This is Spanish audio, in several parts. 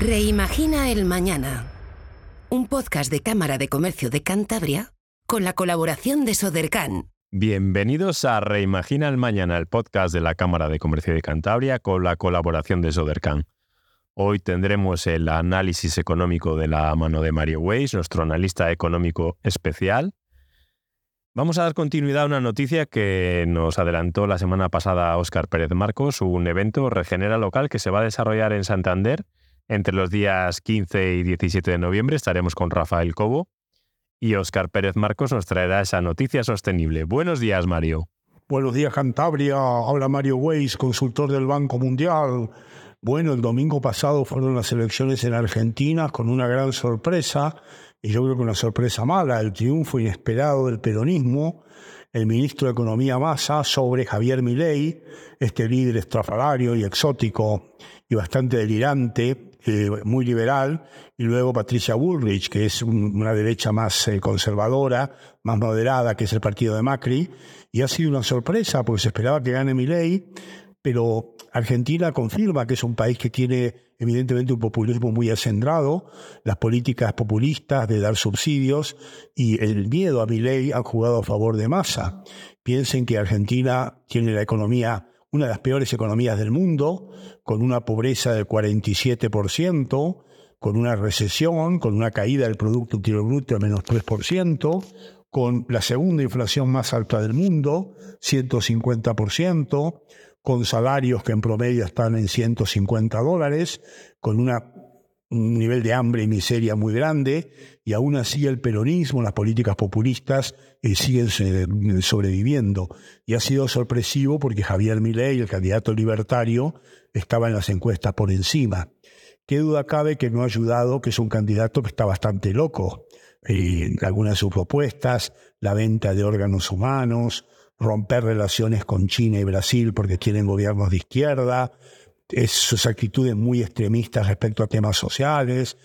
Reimagina el Mañana. Un podcast de Cámara de Comercio de Cantabria con la colaboración de Sodercan. Bienvenidos a Reimagina el Mañana, el podcast de la Cámara de Comercio de Cantabria con la colaboración de Sodercan. Hoy tendremos el análisis económico de la mano de Mario Weiss, nuestro analista económico especial. Vamos a dar continuidad a una noticia que nos adelantó la semana pasada Óscar Pérez Marcos, un evento Regenera Local que se va a desarrollar en Santander entre los días 15 y 17 de noviembre. Estaremos con Rafael Cobo y Óscar Pérez Marcos nos traerá esa noticia sostenible. Buenos días, Mario. Buenos días, Cantabria. Habla Mario Weiss, consultor del Banco Mundial. Bueno, el domingo pasado fueron las elecciones en Argentina con una gran sorpresa y yo creo que una sorpresa mala, el triunfo inesperado del peronismo, el ministro de Economía Massa sobre Javier Milei, este líder estrafalario y exótico y bastante delirante, eh, muy liberal, y luego Patricia Bullrich, que es una derecha más eh, conservadora, más moderada, que es el partido de Macri, y ha sido una sorpresa porque se esperaba que gane Milei, pero Argentina confirma que es un país que tiene evidentemente un populismo muy acendrado, las políticas populistas de dar subsidios y el miedo a mi ley han jugado a favor de Massa. Piensen que Argentina tiene la economía, una de las peores economías del mundo, con una pobreza del 47%, con una recesión, con una caída del Producto Interior Bruto de menos 3%, con la segunda inflación más alta del mundo, 150%, con salarios que en promedio están en 150 dólares, con una, un nivel de hambre y miseria muy grande, y aún así el peronismo, las políticas populistas eh, siguen sobreviviendo. Y ha sido sorpresivo porque Javier Milei, el candidato libertario, estaba en las encuestas por encima. Qué duda cabe que no ha ayudado, que es un candidato que está bastante loco. Eh, algunas de sus propuestas, la venta de órganos humanos, romper relaciones con China y Brasil porque tienen gobiernos de izquierda, es, sus actitudes muy extremistas respecto a temas sociales,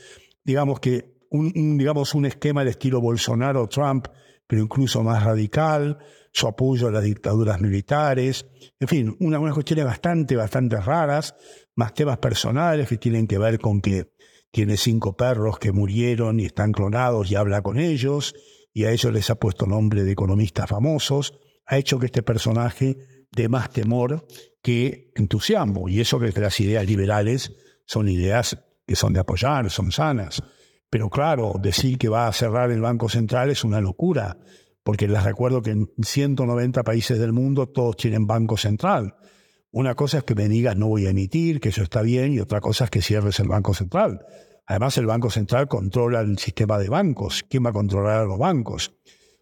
digamos que un, digamos un esquema de estilo Bolsonaro-Trump, pero incluso más radical, su apoyo a las dictaduras militares, en fin, unas una cuestiones bastante, bastante raras, más temas personales que tienen que ver con que tiene cinco perros que murieron y están clonados y habla con ellos, y a ellos les ha puesto nombre de economistas famosos. Ha hecho que este personaje dé más temor que entusiasmo. Y eso que las ideas liberales son ideas que son de apoyar, son sanas. Pero claro, decir que va a cerrar el Banco Central es una locura, porque les recuerdo que en 190 países del mundo todos tienen Banco Central. Una cosa es que me digas no voy a emitir, que eso está bien, y otra cosa es que cierres el Banco Central. Además, el Banco Central controla el sistema de bancos. ¿Quién va a controlar a los bancos?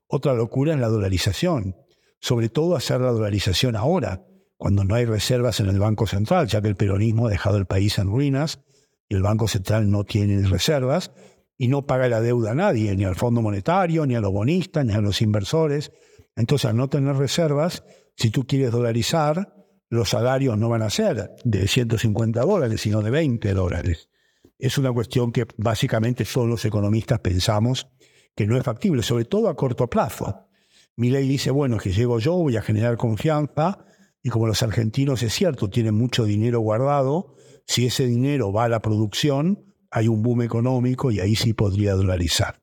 Otra locura es la dolarización sobre todo hacer la dolarización ahora, cuando no hay reservas en el Banco Central, ya que el peronismo ha dejado el país en ruinas y el Banco Central no tiene reservas y no paga la deuda a nadie, ni al Fondo Monetario, ni a los bonistas, ni a los inversores. Entonces, al no tener reservas, si tú quieres dolarizar, los salarios no van a ser de 150 dólares, sino de 20 dólares. Es una cuestión que básicamente todos los economistas pensamos que no es factible, sobre todo a corto plazo. Mi ley dice, bueno, que llego yo, voy a generar confianza, y como los argentinos es cierto, tienen mucho dinero guardado, si ese dinero va a la producción, hay un boom económico y ahí sí podría dolarizar.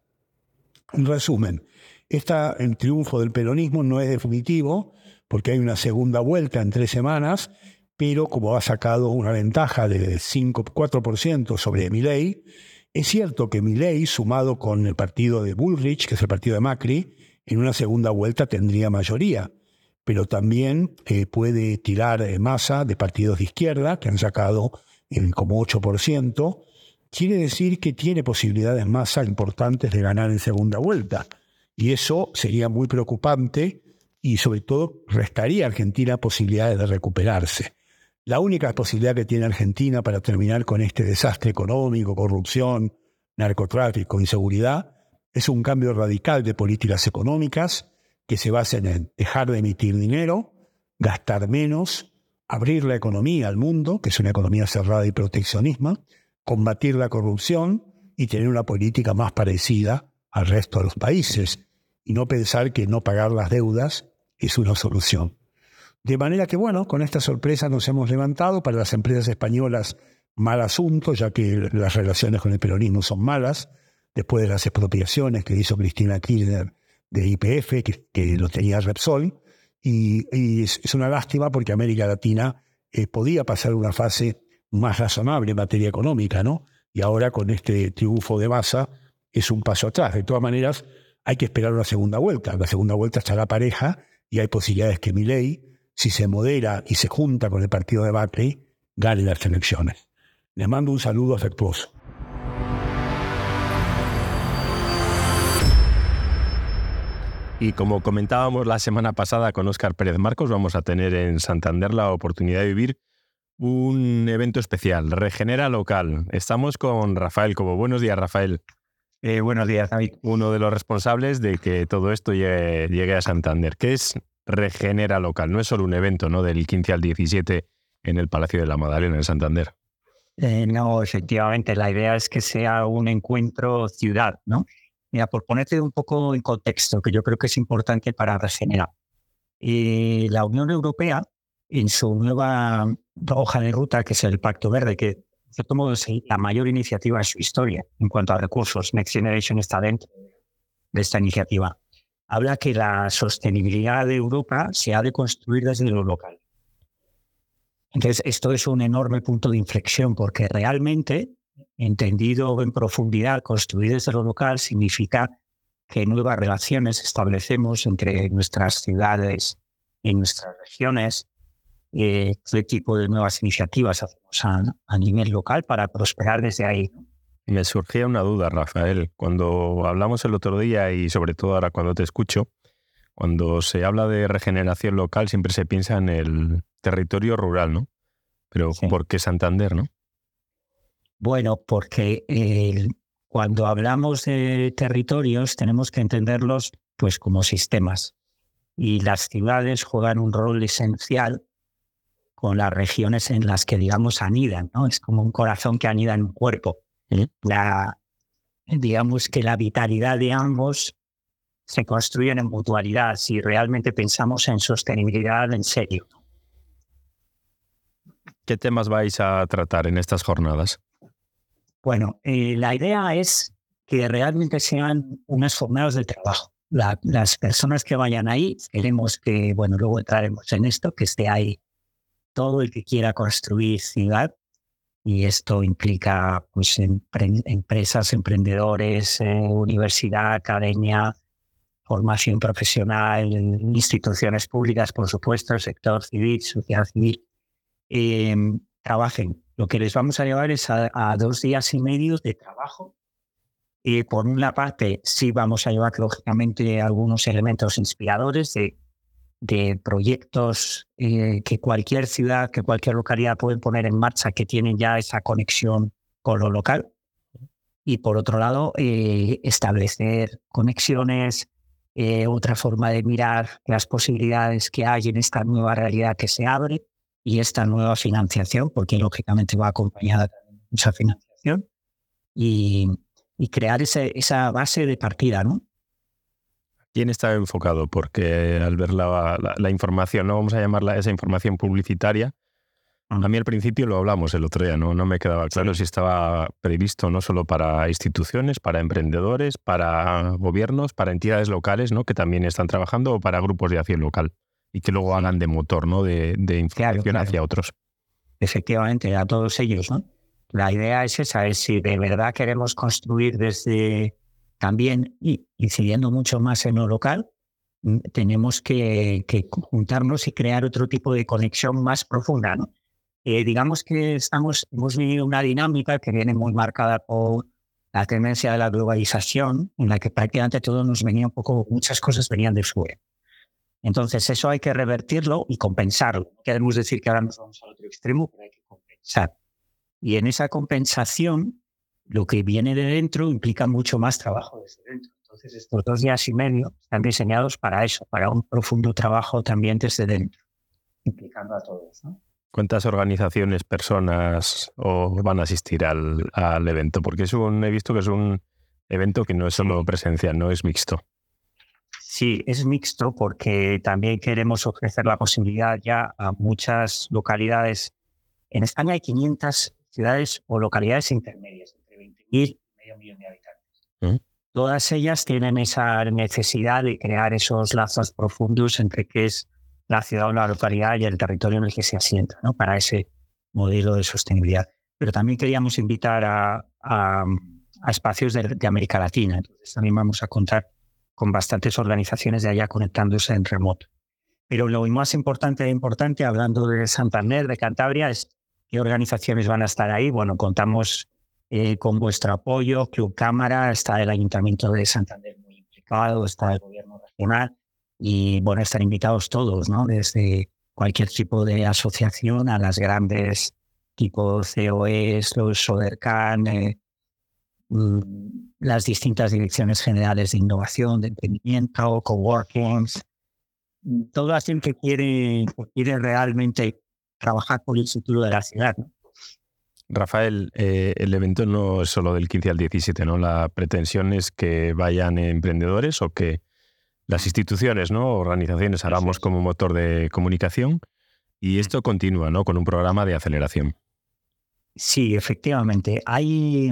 En resumen, esta, el triunfo del peronismo no es definitivo, porque hay una segunda vuelta en tres semanas, pero como ha sacado una ventaja de 5, 4% sobre Milei, es cierto que Milei, sumado con el partido de Bullrich, que es el partido de Macri, en una segunda vuelta tendría mayoría, pero también eh, puede tirar eh, masa de partidos de izquierda que han sacado el como 8%. Quiere decir que tiene posibilidades masa importantes de ganar en segunda vuelta. Y eso sería muy preocupante y sobre todo restaría a Argentina posibilidades de recuperarse. La única posibilidad que tiene Argentina para terminar con este desastre económico, corrupción, narcotráfico, inseguridad, es un cambio radical de políticas económicas que se basen en dejar de emitir dinero, gastar menos, abrir la economía al mundo, que es una economía cerrada y proteccionismo, combatir la corrupción y tener una política más parecida al resto de los países y no pensar que no pagar las deudas es una solución. De manera que, bueno, con esta sorpresa nos hemos levantado para las empresas españolas mal asunto, ya que las relaciones con el peronismo son malas, después de las expropiaciones que hizo Cristina Kirchner de IPF, que, lo tenía Repsol, y, es, una lástima porque América Latina eh, podía pasar una fase más razonable en materia económica, ¿no? Y ahora con este triunfo de masa es un paso atrás. De todas maneras, hay que esperar una segunda vuelta. La segunda vuelta está la pareja y hay posibilidades que Milei, si se modera y se junta con el partido de Barclay, gane las elecciones. Les mando un saludo afectuoso. Y como comentábamos la semana pasada con Óscar Pérez Marcos, vamos a tener en Santander la oportunidad de vivir un evento especial, Regenera Local. Estamos con Rafael Como. Buenos días, Rafael. Eh, buenos días, David. Uno de los responsables de que todo esto llegue, a Santander. ¿Qué es Regenera Local? No es solo un evento ¿no? del 15 al 17 en el Palacio de la Madalena, en Santander. Eh, no, efectivamente, la idea es que sea un encuentro ciudad, ¿no? Mira, por ponerte un poco en contexto, que yo creo que es importante para regenerar. Eh, la Unión Europea, en su nueva hoja de ruta, que es el Pacto Verde, que de cierto modo es la mayor iniciativa en su historia en cuanto a recursos, Next Generation está dentro de esta iniciativa, habla que la sostenibilidad de Europa se ha de construir desde lo local. Entonces, esto es un enorme punto de inflexión porque realmente entendido en profundidad, construir desde lo local, significa que nuevas relaciones establecemos entre nuestras ciudades y nuestras regiones, eh, qué tipo de nuevas iniciativas hacemos a, nivel local para prosperar desde ahí. Me surgía una duda, Rafael. Cuando hablamos el otro día y sobre todo ahora cuando te escucho, cuando se habla de regeneración local siempre se piensa en el territorio rural, ¿no? Pero ¿por qué Santander, no? Bueno, porque cuando hablamos de territorios tenemos que entenderlos pues como sistemas y las ciudades juegan un rol esencial con las regiones en las que digamos anidan, ¿no? Es como un corazón que anida en un cuerpo. La, digamos que la vitalidad de ambos se construyen en mutualidad si realmente pensamos en sostenibilidad en serio. ¿Qué temas vais a tratar en estas jornadas? Bueno, eh, la idea es que realmente sean unas jornadas de trabajo. las personas que vayan ahí, queremos que, bueno, luego entraremos en esto, que esté ahí todo el que quiera construir ciudad. Y esto implica pues, empresas, emprendedores, eh, universidad, academia, formación profesional, instituciones públicas, por supuesto, sector civil, sociedad civil. Em, trabajen lo que les vamos a llevar es a, dos días y medio de trabajo. Y por una parte, sí vamos a llevar, lógicamente, algunos elementos inspiradores de, proyectos eh, que cualquier ciudad, que cualquier localidad pueden poner en marcha que tienen ya esa conexión con lo local. Y por otro lado, eh, establecer conexiones, eh, otra forma de mirar las posibilidades que hay en esta nueva realidad que se abre y esta nueva financiación, porque lógicamente va acompañada de mucha financiación, y, crear ese, esa base de partida, ¿no? ¿Quién está enfocado? Porque al ver la, la, información, no vamos a llamarla esa información publicitaria, a mí al principio lo hablamos el otro día, no, no me quedaba claro si estaba previsto no solo para instituciones, para emprendedores, para gobiernos, para entidades locales ¿no? que también están trabajando o para grupos de acción local y que luego hagan de motor, ¿no? De, de información hacia otros. Efectivamente, a todos ellos, ¿no? La idea es esa, es si de verdad queremos construir desde también y incidiendo mucho más en lo local, mm, tenemos que, que juntarnos y crear otro tipo de conexión más profunda, ¿no? Eh, digamos que estamos, hemos vivido una dinámica que viene muy marcada por la tendencia de la globalización, en la que prácticamente todo nos venía un poco, muchas cosas venían de fuera. Entonces, eso hay que revertirlo y compensarlo. Queremos decir que ahora nos vamos al otro extremo, pero hay que compensar. Y en esa compensación, lo que viene de dentro implica mucho más trabajo desde dentro. Entonces, estos dos días y medio están diseñados para eso, para un profundo trabajo también desde dentro, implicando a todos. ¿Cuántas organizaciones, personas van a asistir al, al, evento? Porque es un, he visto que es un evento que no es solo presencial, no es mixto. Sí, es mixto porque también queremos ofrecer la posibilidad ya a muchas localidades. En España hay 500 ciudades o localidades intermedias, entre 20.000 y medio millón de habitantes. ¿Mm? Todas ellas tienen esa necesidad de crear esos lazos profundos entre qué es la ciudad o la localidad y el territorio en el que se asienta, ¿no? para ese modelo de sostenibilidad. Pero también queríamos invitar a, a, espacios de, de, América Latina. Entonces también vamos a contar con bastantes organizaciones de allá conectándose en remoto. Pero lo más importante, importante, hablando de Santander, de Cantabria, es qué organizaciones van a estar ahí. Bueno, contamos eh, con vuestro apoyo, Club Cámara, está el Ayuntamiento de Santander muy implicado, está el Gobierno Regional y bueno, están invitados todos, ¿no? Desde cualquier tipo de asociación a las grandes tipo COEs, los SODERCAN, eh, las distintas direcciones generales de innovación, de emprendimiento, coworkings, todo así que quiere, quiere realmente trabajar por el futuro de la ciudad. Rafael, eh, el evento no es solo del 15 al 17, ¿no? La pretensión es que vayan emprendedores o que las instituciones, ¿no? Organizaciones hagamos como motor de comunicación y esto continúa, ¿no? Con un programa de aceleración. Sí, efectivamente. Hay,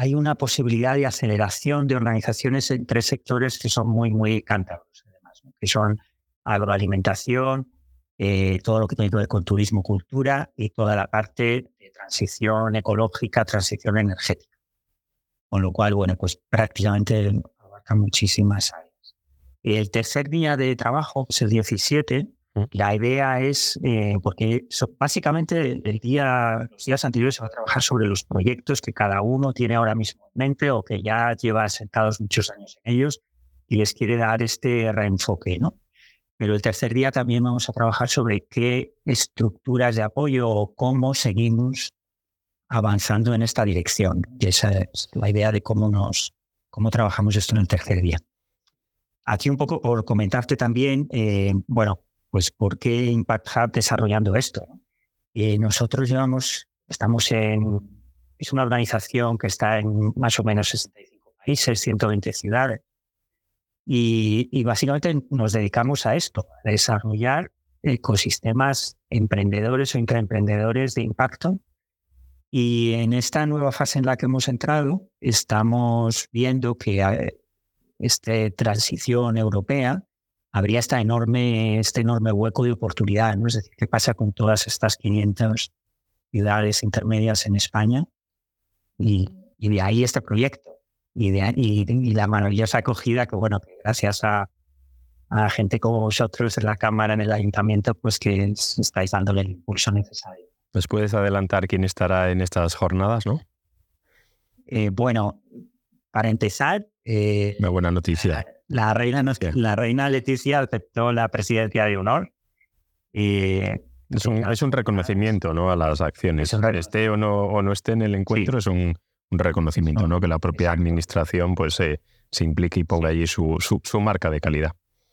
hay una posibilidad de aceleración de organizaciones en tres sectores que son muy, muy cántabros, además, que son agroalimentación, eh, todo lo que tiene que ver con turismo, cultura y toda la parte de transición ecológica, transición energética. Con lo cual, bueno, pues prácticamente abarca muchísimas áreas. El tercer día de trabajo, es el 17, mm. La idea es, eh, porque básicamente el día, los días anteriores se va a trabajar sobre los proyectos que cada uno tiene ahora mismo en mente o que ya lleva sentados muchos años en ellos y les quiere dar este reenfoque, ¿no? Pero el tercer día también vamos a trabajar sobre qué estructuras de apoyo o cómo seguimos avanzando en esta dirección. Y esa es la idea de cómo nos cómo trabajamos esto en el tercer día. Aquí un poco por comentarte también, eh, bueno, pues por qué Impact Hub desarrollando esto. Eh, nosotros llevamos, estamos en, es una organización que está en más o menos 65 países, 120 ciudades. Y, básicamente nos dedicamos a esto, a desarrollar ecosistemas emprendedores o intraemprendedores de impacto. Y en esta nueva fase en la que hemos entrado, estamos viendo que eh, esta transición europea habría esta enorme, este enorme hueco de oportunidad. ¿no? Es decir, ¿qué pasa con todas estas 500 ciudades intermedias en España? Y, y de ahí este proyecto y, la maravillosa acogida que, bueno, gracias a, a, gente como vosotros en la Cámara, en el Ayuntamiento, pues que estáis dándole el impulso necesario. ¿Nos puedes adelantar quién estará en estas jornadas, no? Eh, bueno, para empezar... Eh, Una buena noticia. La, reina, la reina Leticia aceptó la presidencia de honor y es un, es un, reconocimiento ¿no? a las acciones. Esté o no, o no esté en el encuentro, es un, un reconocimiento, ¿no? Que la propia administración pues se implique y ponga allí su, su, marca de calidad.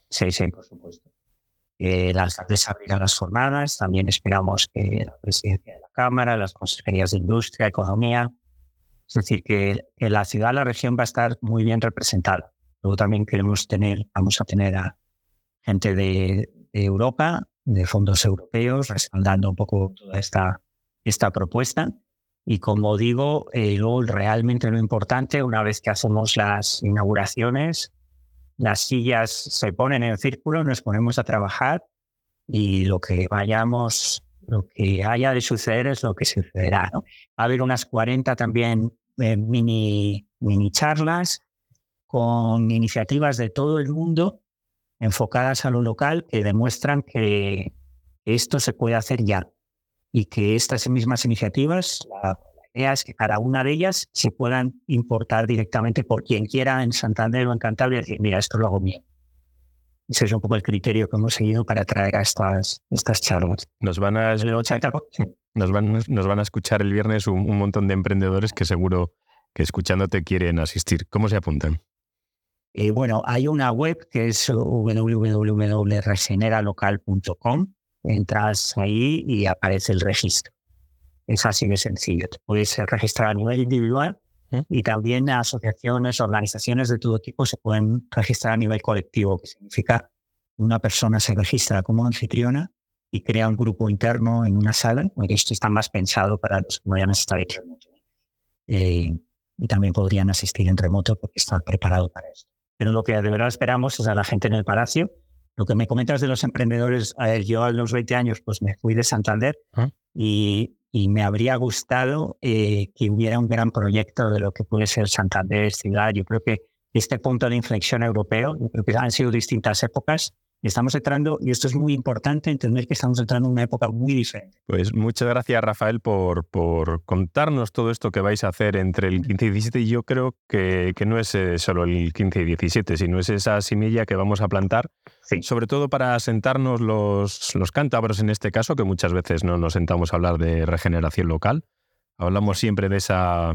Sí, sí, por supuesto. Eh, las tardes abrirán las jornadas. También esperamos que la presidencia de la Cámara, las consejerías de Industria, Economía, es decir, que, en la ciudad, la región va a estar muy bien representada. Luego también queremos tener, vamos a tener a gente de, de Europa, de fondos europeos, respaldando un poco toda esta, esta propuesta. Y como digo, eh, luego realmente lo importante, una vez que hacemos las inauguraciones, las sillas se ponen en círculo, nos ponemos a trabajar y lo que vayamos, lo que haya de suceder es lo que sucederá. ¿no? Va a haber unas 40 también eh, mini, mini charlas con iniciativas de todo el mundo enfocadas a lo local que demuestran que esto se puede hacer ya y que estas mismas iniciativas, la, idea es que cada una de ellas se puedan importar directamente por quien quiera en Santander o en Cantabria y decir, mira, esto lo hago mío. Ese es un poco el criterio que hemos seguido para traer a estas, estas charlas. Nos van a, nos van, nos van a escuchar el viernes un, un montón de emprendedores que seguro que escuchándote quieren asistir. ¿Cómo se apuntan? Eh, bueno, hay una web que es www.regeneralocal.com entras ahí y aparece el registro. Es así de sencillo. Te puedes registrar a nivel individual y también asociaciones, organizaciones de todo tipo se pueden registrar a nivel colectivo, que significa una persona se registra como anfitriona y crea un grupo interno en una sala, porque esto está más pensado para los que vayan a estar en remoto. Eh, y también podrían asistir en remoto porque están preparados para esto. Pero lo que de verdad esperamos es a la gente en el palacio. Lo que me comentas de los emprendedores, a ver, yo a los 20 años pues me fui de Santander ah. y, y, me habría gustado eh, que hubiera un gran proyecto de lo que puede ser Santander ciudad. Yo creo que este punto de inflexión europeo, yo creo que han sido distintas épocas Estamos entrando, y esto es muy importante, entender que estamos entrando en una época muy diferente. Pues muchas gracias, Rafael, por, por contarnos todo esto que vais a hacer entre el 15 y 17. Y yo creo que, que no es eh, solo el 15 y 17, sino es esa semilla que vamos a plantar, sobre todo para sentarnos los, los cántabros en este caso, que muchas veces no nos sentamos a hablar de regeneración local. Hablamos siempre de esa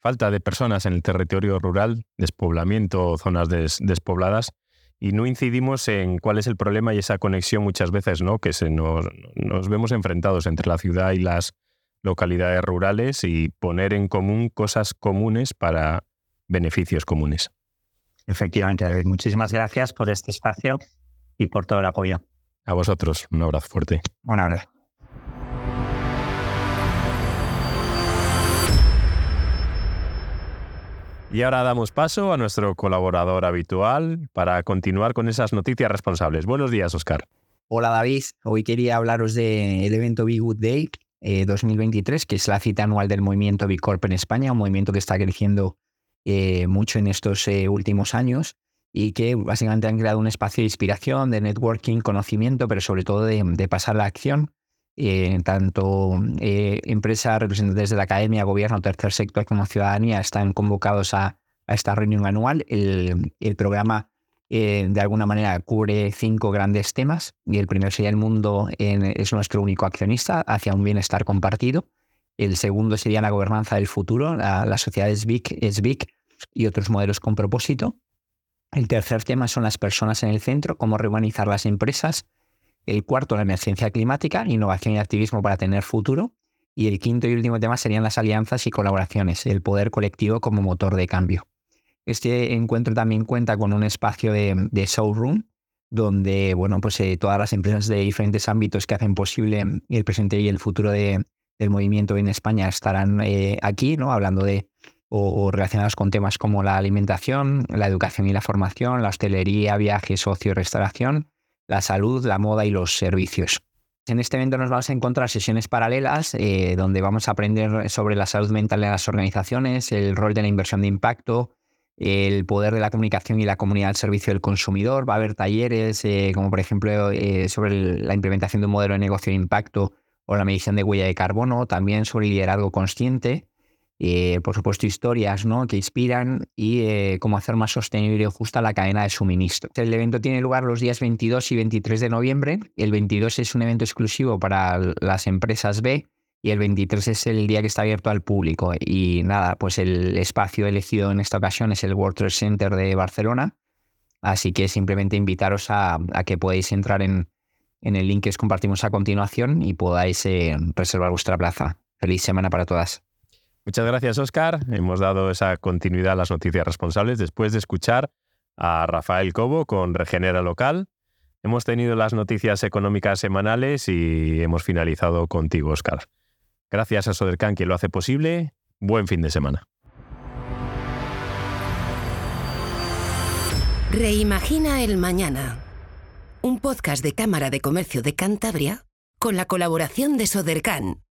falta de personas en el territorio rural, despoblamiento, zonas despobladas y no incidimos en cuál es el problema y esa conexión muchas veces, ¿no? Que se nos, nos, vemos enfrentados entre la ciudad y las localidades rurales y poner en común cosas comunes para beneficios comunes. Efectivamente, David. Muchísimas gracias por este espacio y por todo el apoyo. A vosotros, un abrazo fuerte. Un abrazo. Y ahora damos paso a nuestro colaborador habitual para continuar con esas noticias responsables. Buenos días, Oscar. Hola, David. Hoy quería hablaros del evento Be Good Day 2023, eh, que es la cita anual del movimiento B Corp en España, un movimiento que está creciendo eh, mucho en estos eh, últimos años y que básicamente han creado un espacio de inspiración, de networking, conocimiento, pero sobre todo de, de pasar la acción eh, tanto eh, empresas, representantes de la academia, gobierno, tercer sector como ciudadanía están convocados a, esta reunión anual. El, programa eh, de alguna manera cubre cinco grandes temas y el primero sería el mundo es nuestro único accionista hacia un bienestar compartido. El segundo sería la gobernanza del futuro, la, la sociedad es big, es big y otros modelos con propósito. El tercer tema son las personas en el centro, cómo reorganizar las empresas el cuarto, la emergencia climática, innovación y activismo para tener futuro. Y el quinto y último tema serían las alianzas y colaboraciones, el poder colectivo como motor de cambio. Este encuentro también cuenta con un espacio de, showroom, donde bueno, pues, eh, todas las empresas de diferentes ámbitos que hacen posible el presente y el futuro del movimiento en España estarán eh, aquí, ¿no? hablando de o, relacionados con temas como la alimentación, la educación y la formación, la hostelería, viajes, ocio y restauración, la salud, la moda y los servicios. En este evento nos vamos a encontrar sesiones paralelas eh, donde vamos a aprender sobre la salud mental de las organizaciones, el rol de la inversión de impacto, el poder de la comunicación y la comunidad al servicio del consumidor. Va a haber talleres eh, como por ejemplo eh, sobre la implementación de un modelo de negocio de impacto o la medición de huella de carbono, también sobre liderazgo consciente eh, por supuesto, historias ¿no? que inspiran y eh, cómo hacer más sostenible y justa la cadena de suministro. El evento tiene lugar los días 22 y 23 de noviembre. El 22 es un evento exclusivo para las empresas B y el 23 es el día que está abierto al público. Y nada, pues el espacio elegido en esta ocasión es el World Trade Center de Barcelona. Así que simplemente invitaros a, que podáis entrar en, el link que os compartimos a continuación y podáis eh, reservar vuestra plaza. Feliz semana para todas. Muchas gracias, Oscar. Hemos dado esa continuidad a las noticias responsables después de escuchar a Rafael Cobo con Regenera Local. Hemos tenido las noticias económicas semanales y hemos finalizado contigo, Oscar. Gracias a Sodercan que lo hace posible. Buen fin de semana. Reimagina el mañana. Un podcast de Cámara de Comercio de Cantabria con la colaboración de Sodercan.